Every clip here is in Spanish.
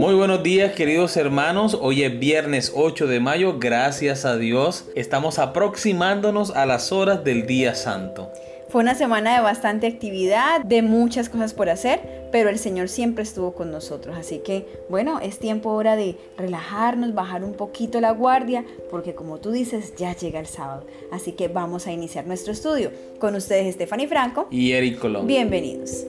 Muy buenos días queridos hermanos, hoy es viernes 8 de mayo, gracias a Dios estamos aproximándonos a las horas del día santo. Fue una semana de bastante actividad, de muchas cosas por hacer, pero el Señor siempre estuvo con nosotros. Así que, bueno, es tiempo ahora de relajarnos, bajar un poquito la guardia, porque como tú dices, ya llega el sábado. Así que vamos a iniciar nuestro estudio. Con ustedes, Stephanie Franco y Eric Colón. Bienvenidos.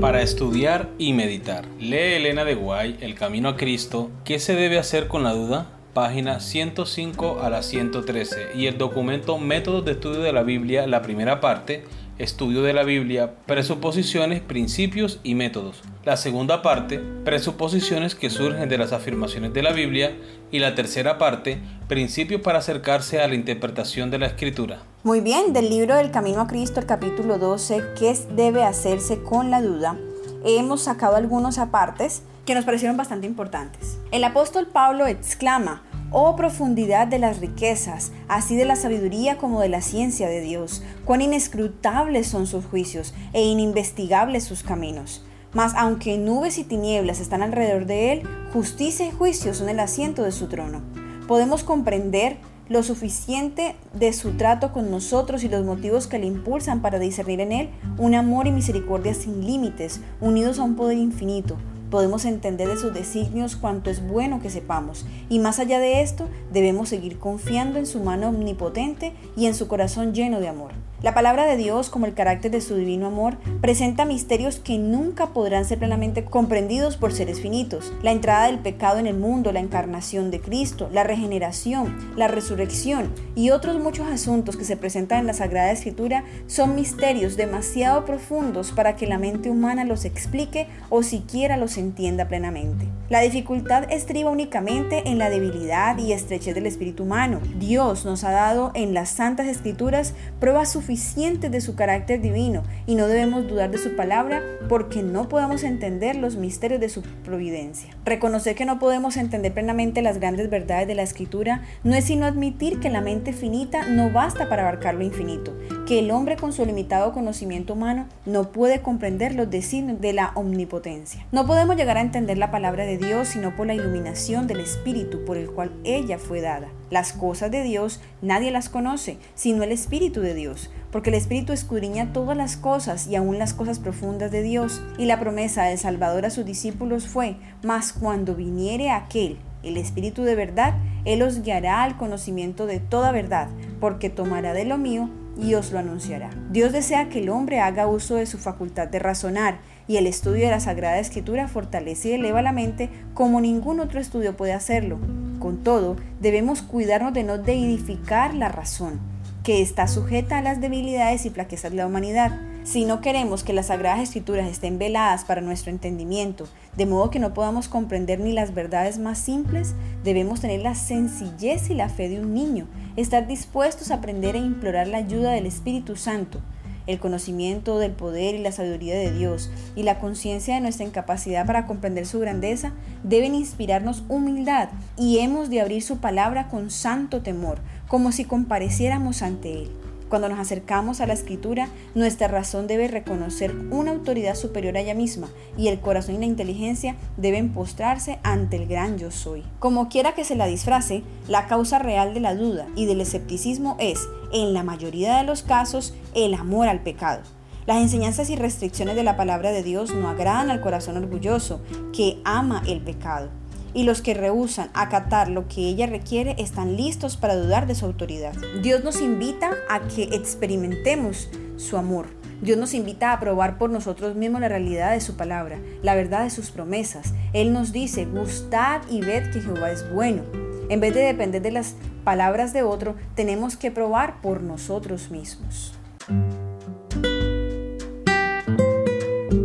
Para estudiar y meditar. Lee Elena de Guay, El Camino a Cristo. ¿Qué se debe hacer con la duda? página 105 a la 113 y el documento Métodos de Estudio de la Biblia, la primera parte, Estudio de la Biblia, Presuposiciones, Principios y Métodos. La segunda parte, Presuposiciones que surgen de las afirmaciones de la Biblia. Y la tercera parte, Principios para acercarse a la interpretación de la Escritura. Muy bien, del libro del Camino a Cristo, el capítulo 12, ¿qué debe hacerse con la duda? Hemos sacado algunos apartes que nos parecieron bastante importantes. El apóstol Pablo exclama, Oh profundidad de las riquezas, así de la sabiduría como de la ciencia de Dios, cuán inescrutables son sus juicios e ininvestigables sus caminos. Mas aunque nubes y tinieblas están alrededor de él, justicia y juicio son el asiento de su trono. Podemos comprender lo suficiente de su trato con nosotros y los motivos que le impulsan para discernir en él un amor y misericordia sin límites, unidos a un poder infinito, Podemos entender de sus designios cuanto es bueno que sepamos, y más allá de esto, debemos seguir confiando en su mano omnipotente y en su corazón lleno de amor. La palabra de Dios, como el carácter de su divino amor, presenta misterios que nunca podrán ser plenamente comprendidos por seres finitos. La entrada del pecado en el mundo, la encarnación de Cristo, la regeneración, la resurrección y otros muchos asuntos que se presentan en la Sagrada Escritura son misterios demasiado profundos para que la mente humana los explique o siquiera los entienda plenamente. La dificultad estriba únicamente en la debilidad y estrechez del espíritu humano. Dios nos ha dado en las Santas Escrituras pruebas suficientes de su carácter divino y no debemos dudar de su palabra porque no podemos entender los misterios de su providencia. Reconocer que no podemos entender plenamente las grandes verdades de la Escritura no es sino admitir que la mente finita no basta para abarcar lo infinito, que el hombre con su limitado conocimiento humano no puede comprender los designios de la omnipotencia. No podemos llegar a entender la palabra de Dios sino por la iluminación del Espíritu por el cual ella fue dada. Las cosas de Dios nadie las conoce, sino el Espíritu de Dios, porque el Espíritu escudriña todas las cosas y aún las cosas profundas de Dios. Y la promesa del Salvador a sus discípulos fue, mas cuando viniere aquel, el Espíritu de verdad, Él os guiará al conocimiento de toda verdad, porque tomará de lo mío y os lo anunciará. Dios desea que el hombre haga uso de su facultad de razonar y el estudio de la Sagrada Escritura fortalece y eleva la mente como ningún otro estudio puede hacerlo. Con todo, debemos cuidarnos de no deidificar la razón, que está sujeta a las debilidades y flaquezas de la humanidad. Si no queremos que las Sagradas Escrituras estén veladas para nuestro entendimiento, de modo que no podamos comprender ni las verdades más simples, debemos tener la sencillez y la fe de un niño, estar dispuestos a aprender e implorar la ayuda del Espíritu Santo el conocimiento del poder y la sabiduría de Dios y la conciencia de nuestra incapacidad para comprender su grandeza deben inspirarnos humildad y hemos de abrir su palabra con santo temor, como si compareciéramos ante Él. Cuando nos acercamos a la escritura, nuestra razón debe reconocer una autoridad superior a ella misma y el corazón y la inteligencia deben postrarse ante el gran yo soy. Como quiera que se la disfrace, la causa real de la duda y del escepticismo es, en la mayoría de los casos, el amor al pecado. Las enseñanzas y restricciones de la palabra de Dios no agradan al corazón orgulloso que ama el pecado y los que rehusan acatar lo que ella requiere están listos para dudar de su autoridad. Dios nos invita a que experimentemos su amor. Dios nos invita a probar por nosotros mismos la realidad de su palabra, la verdad de sus promesas. Él nos dice, gustad y ved que Jehová es bueno. En vez de depender de las palabras de otro, tenemos que probar por nosotros mismos.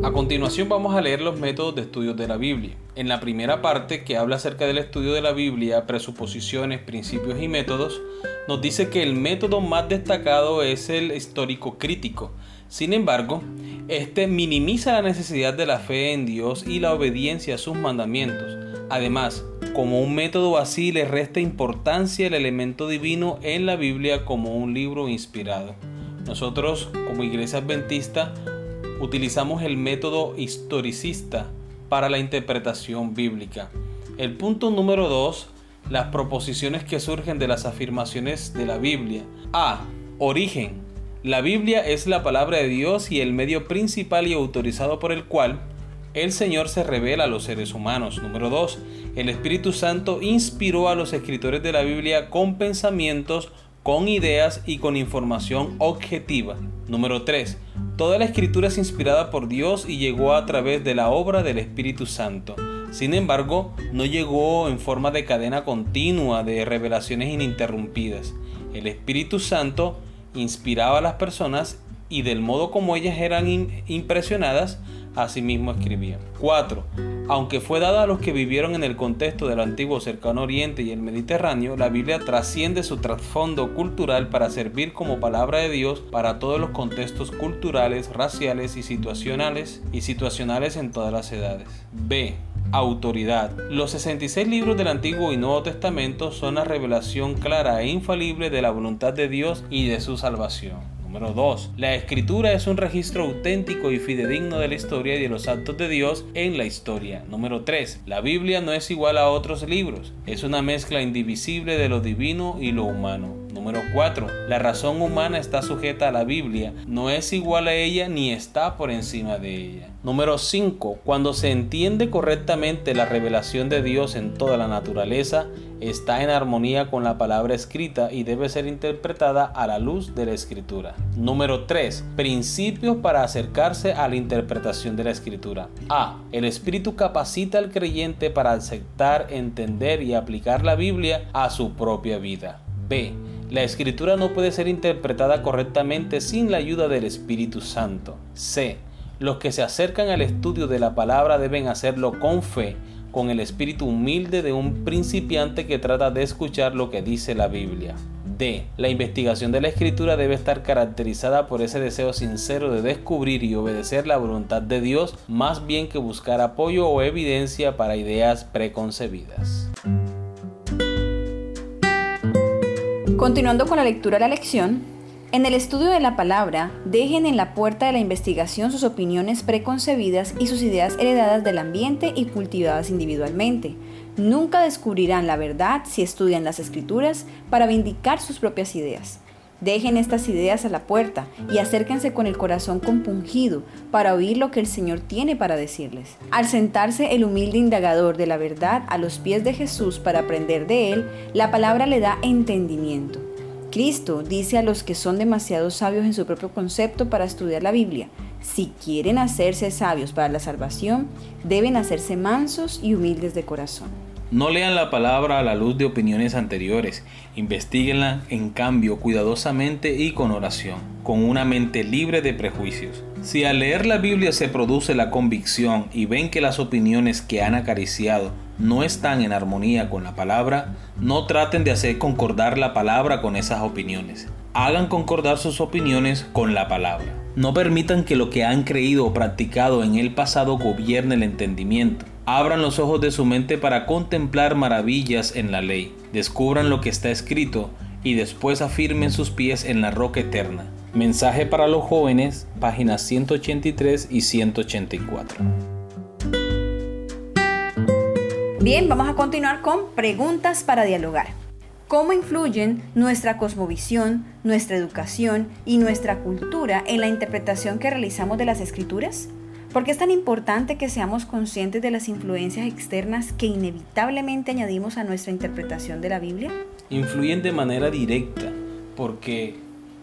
A continuación vamos a leer los métodos de estudio de la Biblia. En la primera parte, que habla acerca del estudio de la Biblia, presuposiciones, principios y métodos, nos dice que el método más destacado es el histórico crítico. Sin embargo, este minimiza la necesidad de la fe en Dios y la obediencia a sus mandamientos. Además, como un método así le resta importancia el elemento divino en la Biblia como un libro inspirado. Nosotros, como iglesia adventista, utilizamos el método historicista para la interpretación bíblica. El punto número 2, las proposiciones que surgen de las afirmaciones de la Biblia. A. Origen. La Biblia es la palabra de Dios y el medio principal y autorizado por el cual el Señor se revela a los seres humanos. Número 2. El Espíritu Santo inspiró a los escritores de la Biblia con pensamientos, con ideas y con información objetiva. Número 3. Toda la escritura es inspirada por Dios y llegó a través de la obra del Espíritu Santo. Sin embargo, no llegó en forma de cadena continua de revelaciones ininterrumpidas. El Espíritu Santo inspiraba a las personas y del modo como ellas eran impresionadas, asimismo escribían. 4. Aunque fue dada a los que vivieron en el contexto del antiguo cercano oriente y el Mediterráneo, la Biblia trasciende su trasfondo cultural para servir como palabra de Dios para todos los contextos culturales, raciales y situacionales y situacionales en todas las edades. B autoridad. Los 66 libros del Antiguo y Nuevo Testamento son la revelación clara e infalible de la voluntad de Dios y de su salvación. Número 2. La escritura es un registro auténtico y fidedigno de la historia y de los actos de Dios en la historia. Número 3. La Biblia no es igual a otros libros. Es una mezcla indivisible de lo divino y lo humano. Número 4. La razón humana está sujeta a la Biblia, no es igual a ella ni está por encima de ella. Número 5. Cuando se entiende correctamente la revelación de Dios en toda la naturaleza, está en armonía con la palabra escrita y debe ser interpretada a la luz de la escritura. Número 3. Principios para acercarse a la interpretación de la escritura. A. El Espíritu capacita al creyente para aceptar, entender y aplicar la Biblia a su propia vida. B. La escritura no puede ser interpretada correctamente sin la ayuda del Espíritu Santo. C. Los que se acercan al estudio de la palabra deben hacerlo con fe, con el espíritu humilde de un principiante que trata de escuchar lo que dice la Biblia. D. La investigación de la escritura debe estar caracterizada por ese deseo sincero de descubrir y obedecer la voluntad de Dios más bien que buscar apoyo o evidencia para ideas preconcebidas. Continuando con la lectura de la lección, en el estudio de la palabra, dejen en la puerta de la investigación sus opiniones preconcebidas y sus ideas heredadas del ambiente y cultivadas individualmente. Nunca descubrirán la verdad si estudian las escrituras para vindicar sus propias ideas. Dejen estas ideas a la puerta y acérquense con el corazón compungido para oír lo que el Señor tiene para decirles. Al sentarse el humilde indagador de la verdad a los pies de Jesús para aprender de Él, la palabra le da entendimiento. Cristo dice a los que son demasiado sabios en su propio concepto para estudiar la Biblia, si quieren hacerse sabios para la salvación, deben hacerse mansos y humildes de corazón. No lean la palabra a la luz de opiniones anteriores, investiguenla en cambio cuidadosamente y con oración, con una mente libre de prejuicios. Si al leer la Biblia se produce la convicción y ven que las opiniones que han acariciado no están en armonía con la palabra, no traten de hacer concordar la palabra con esas opiniones. Hagan concordar sus opiniones con la palabra. No permitan que lo que han creído o practicado en el pasado gobierne el entendimiento. Abran los ojos de su mente para contemplar maravillas en la ley. Descubran lo que está escrito y después afirmen sus pies en la roca eterna. Mensaje para los jóvenes, páginas 183 y 184. Bien, vamos a continuar con preguntas para dialogar. ¿Cómo influyen nuestra cosmovisión, nuestra educación y nuestra cultura en la interpretación que realizamos de las escrituras? ¿Por qué es tan importante que seamos conscientes de las influencias externas que inevitablemente añadimos a nuestra interpretación de la Biblia? Influyen de manera directa, porque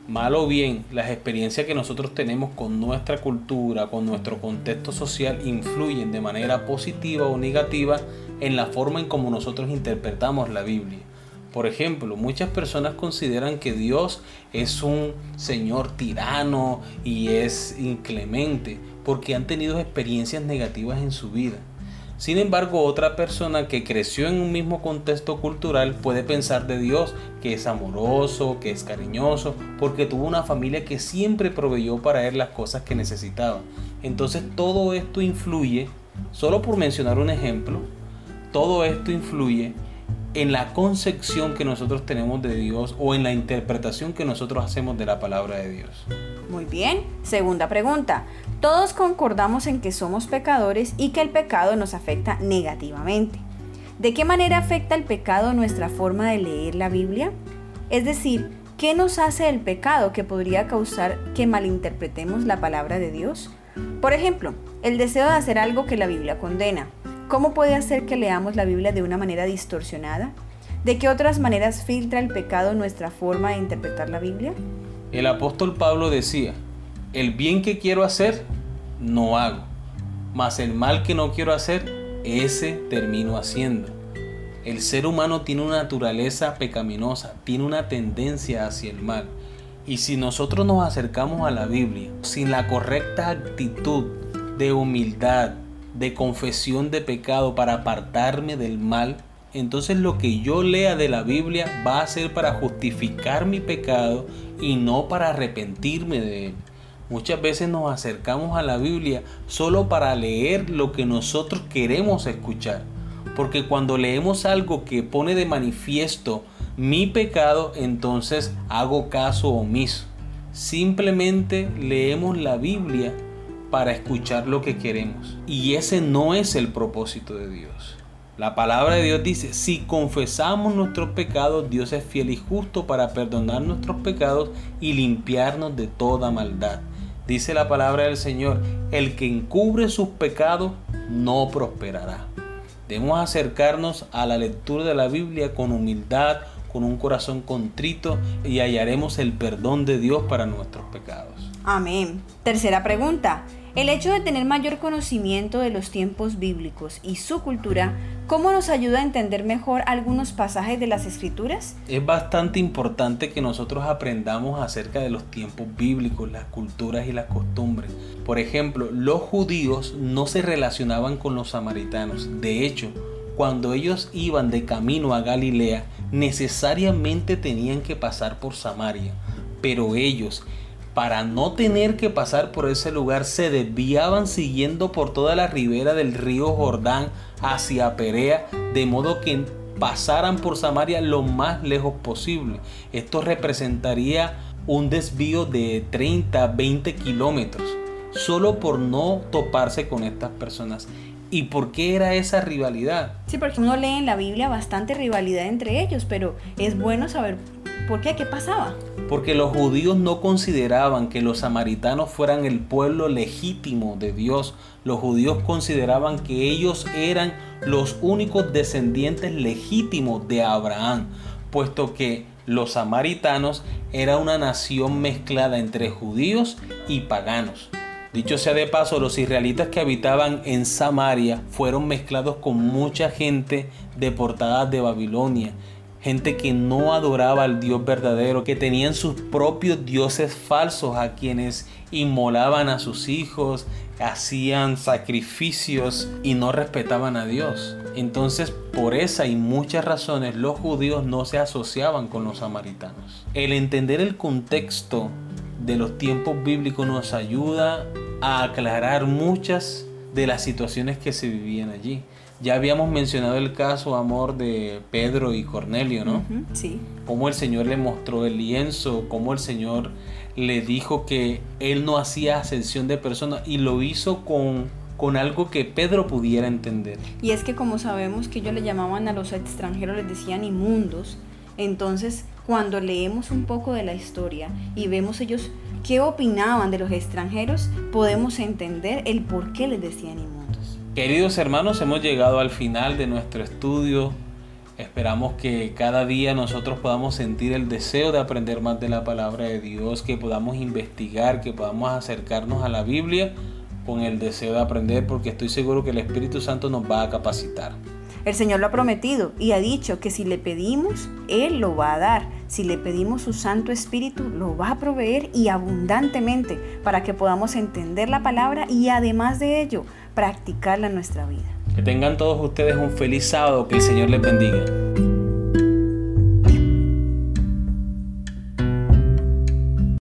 mal o bien las experiencias que nosotros tenemos con nuestra cultura, con nuestro contexto social, influyen de manera positiva o negativa en la forma en cómo nosotros interpretamos la Biblia. Por ejemplo, muchas personas consideran que Dios es un Señor tirano y es inclemente porque han tenido experiencias negativas en su vida. Sin embargo, otra persona que creció en un mismo contexto cultural puede pensar de Dios que es amoroso, que es cariñoso, porque tuvo una familia que siempre proveyó para él las cosas que necesitaba. Entonces todo esto influye, solo por mencionar un ejemplo, todo esto influye en la concepción que nosotros tenemos de Dios o en la interpretación que nosotros hacemos de la palabra de Dios. Muy bien. Segunda pregunta. Todos concordamos en que somos pecadores y que el pecado nos afecta negativamente. ¿De qué manera afecta el pecado nuestra forma de leer la Biblia? Es decir, ¿qué nos hace el pecado que podría causar que malinterpretemos la palabra de Dios? Por ejemplo, el deseo de hacer algo que la Biblia condena. ¿Cómo puede hacer que leamos la Biblia de una manera distorsionada? ¿De qué otras maneras filtra el pecado nuestra forma de interpretar la Biblia? El apóstol Pablo decía, el bien que quiero hacer, no hago, mas el mal que no quiero hacer, ese termino haciendo. El ser humano tiene una naturaleza pecaminosa, tiene una tendencia hacia el mal. Y si nosotros nos acercamos a la Biblia sin la correcta actitud de humildad, de confesión de pecado para apartarme del mal, entonces lo que yo lea de la Biblia va a ser para justificar mi pecado y no para arrepentirme de él. Muchas veces nos acercamos a la Biblia solo para leer lo que nosotros queremos escuchar. Porque cuando leemos algo que pone de manifiesto mi pecado, entonces hago caso omiso. Simplemente leemos la Biblia para escuchar lo que queremos. Y ese no es el propósito de Dios. La palabra de Dios dice, si confesamos nuestros pecados, Dios es fiel y justo para perdonar nuestros pecados y limpiarnos de toda maldad. Dice la palabra del Señor, el que encubre sus pecados no prosperará. Debemos acercarnos a la lectura de la Biblia con humildad, con un corazón contrito y hallaremos el perdón de Dios para nuestros pecados. Amén. Tercera pregunta. El hecho de tener mayor conocimiento de los tiempos bíblicos y su cultura, ¿cómo nos ayuda a entender mejor algunos pasajes de las escrituras? Es bastante importante que nosotros aprendamos acerca de los tiempos bíblicos, las culturas y las costumbres. Por ejemplo, los judíos no se relacionaban con los samaritanos. De hecho, cuando ellos iban de camino a Galilea, necesariamente tenían que pasar por Samaria. Pero ellos, para no tener que pasar por ese lugar, se desviaban siguiendo por toda la ribera del río Jordán hacia Perea, de modo que pasaran por Samaria lo más lejos posible. Esto representaría un desvío de 30, 20 kilómetros, solo por no toparse con estas personas. ¿Y por qué era esa rivalidad? Sí, porque uno lee en la Biblia bastante rivalidad entre ellos, pero es bueno saber por qué, qué pasaba porque los judíos no consideraban que los samaritanos fueran el pueblo legítimo de Dios. Los judíos consideraban que ellos eran los únicos descendientes legítimos de Abraham, puesto que los samaritanos era una nación mezclada entre judíos y paganos. Dicho sea de paso, los israelitas que habitaban en Samaria fueron mezclados con mucha gente deportada de Babilonia gente que no adoraba al Dios verdadero, que tenían sus propios dioses falsos a quienes inmolaban a sus hijos, hacían sacrificios y no respetaban a Dios. Entonces, por esa y muchas razones, los judíos no se asociaban con los samaritanos. El entender el contexto de los tiempos bíblicos nos ayuda a aclarar muchas de las situaciones que se vivían allí. Ya habíamos mencionado el caso, amor, de Pedro y Cornelio, ¿no? sí. Cómo el Señor le mostró el lienzo, cómo el Señor le dijo que él no hacía ascensión de personas y lo hizo con, con algo que Pedro pudiera entender. Y es que como sabemos que ellos le llamaban a los extranjeros, les decían inmundos, entonces cuando leemos un poco de la historia y vemos ellos qué opinaban de los extranjeros, podemos entender el por qué les decían inmundos. Queridos hermanos, hemos llegado al final de nuestro estudio. Esperamos que cada día nosotros podamos sentir el deseo de aprender más de la palabra de Dios, que podamos investigar, que podamos acercarnos a la Biblia con el deseo de aprender, porque estoy seguro que el Espíritu Santo nos va a capacitar. El Señor lo ha prometido y ha dicho que si le pedimos, Él lo va a dar. Si le pedimos su Santo Espíritu, lo va a proveer y abundantemente para que podamos entender la palabra y además de ello, practicarla en nuestra vida. Que tengan todos ustedes un feliz sábado, que el Señor les bendiga.